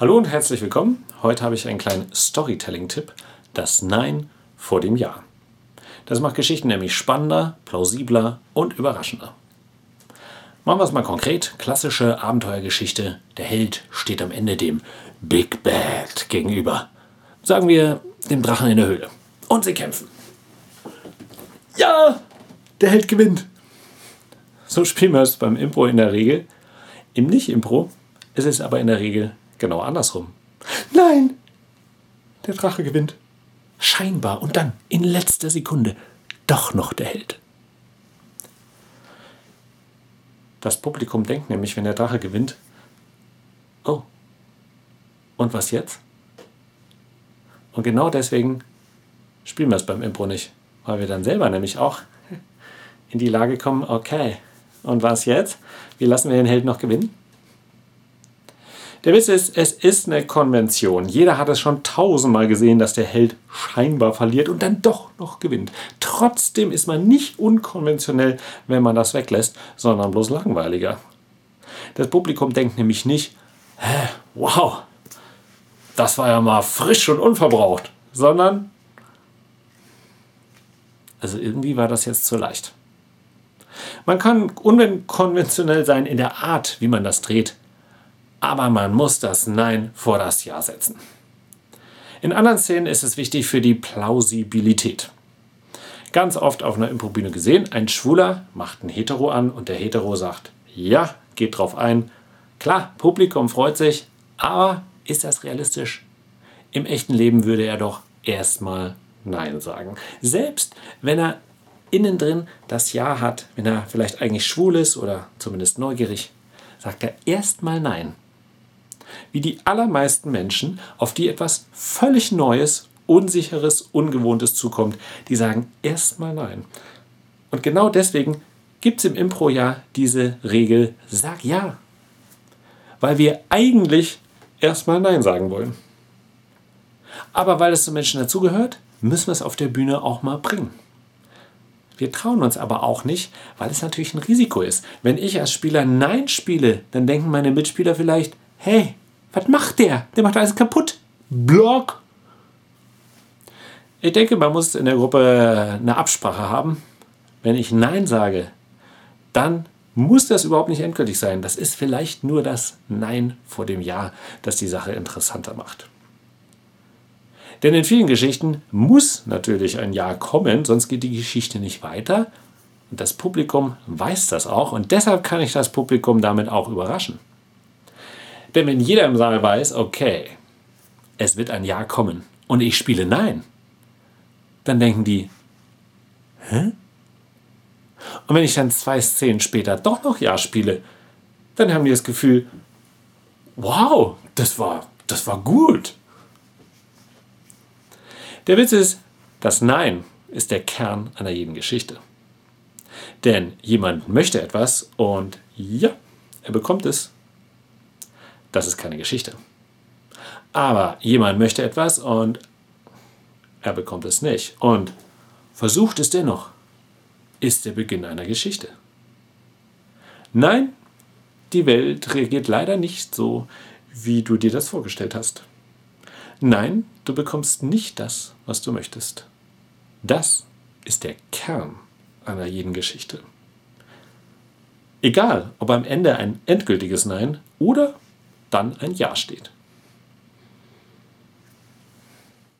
Hallo und herzlich willkommen. Heute habe ich einen kleinen Storytelling-Tipp: Das Nein vor dem Ja. Das macht Geschichten nämlich spannender, plausibler und überraschender. Machen wir es mal konkret. Klassische Abenteuergeschichte. Der Held steht am Ende dem Big Bad gegenüber. Sagen wir dem Drachen in der Höhle. Und sie kämpfen. Ja, der Held gewinnt. So spielen wir es beim Impro in der Regel. Im Nicht-Impro ist es aber in der Regel genau andersrum. Nein, der Drache gewinnt. Scheinbar und dann in letzter Sekunde doch noch der Held. Das Publikum denkt nämlich, wenn der Drache gewinnt, oh, und was jetzt? Und genau deswegen spielen wir es beim Impro nicht, weil wir dann selber nämlich auch in die Lage kommen, okay, und was jetzt? Wie lassen wir den Held noch gewinnen? Der Witz ist, es ist eine Konvention. Jeder hat es schon tausendmal gesehen, dass der Held scheinbar verliert und dann doch noch gewinnt. Trotzdem ist man nicht unkonventionell, wenn man das weglässt, sondern bloß langweiliger. Das Publikum denkt nämlich nicht, Hä, wow, das war ja mal frisch und unverbraucht, sondern, also irgendwie war das jetzt zu leicht. Man kann unkonventionell sein in der Art, wie man das dreht aber man muss das Nein vor das Ja setzen. In anderen Szenen ist es wichtig für die Plausibilität. Ganz oft auf einer Improbühne gesehen, ein Schwuler macht einen Hetero an und der Hetero sagt, ja, geht drauf ein. Klar, Publikum freut sich, aber ist das realistisch? Im echten Leben würde er doch erstmal Nein sagen. Selbst wenn er innen drin das Ja hat, wenn er vielleicht eigentlich schwul ist oder zumindest neugierig, sagt er erstmal Nein wie die allermeisten Menschen, auf die etwas völlig Neues, Unsicheres, Ungewohntes zukommt, die sagen erstmal nein. Und genau deswegen gibt es im Impro ja diese Regel, sag ja. Weil wir eigentlich erstmal nein sagen wollen. Aber weil es zu Menschen dazugehört, müssen wir es auf der Bühne auch mal bringen. Wir trauen uns aber auch nicht, weil es natürlich ein Risiko ist. Wenn ich als Spieler Nein spiele, dann denken meine Mitspieler vielleicht, hey, was macht der? Der macht alles kaputt. Block. Ich denke, man muss in der Gruppe eine Absprache haben. Wenn ich Nein sage, dann muss das überhaupt nicht endgültig sein. Das ist vielleicht nur das Nein vor dem Ja, das die Sache interessanter macht. Denn in vielen Geschichten muss natürlich ein Ja kommen, sonst geht die Geschichte nicht weiter. Und das Publikum weiß das auch und deshalb kann ich das Publikum damit auch überraschen. Denn wenn jeder im Saal weiß, okay, es wird ein Ja kommen und ich spiele Nein, dann denken die, hä? Und wenn ich dann zwei Szenen später doch noch Ja spiele, dann haben die das Gefühl, wow, das war, das war gut. Der Witz ist, das Nein ist der Kern einer jeden Geschichte. Denn jemand möchte etwas und ja, er bekommt es das ist keine Geschichte. Aber jemand möchte etwas und er bekommt es nicht und versucht es dennoch, ist der Beginn einer Geschichte. Nein, die Welt reagiert leider nicht so, wie du dir das vorgestellt hast. Nein, du bekommst nicht das, was du möchtest. Das ist der Kern einer jeden Geschichte. Egal, ob am Ende ein endgültiges Nein oder dann ein Ja steht.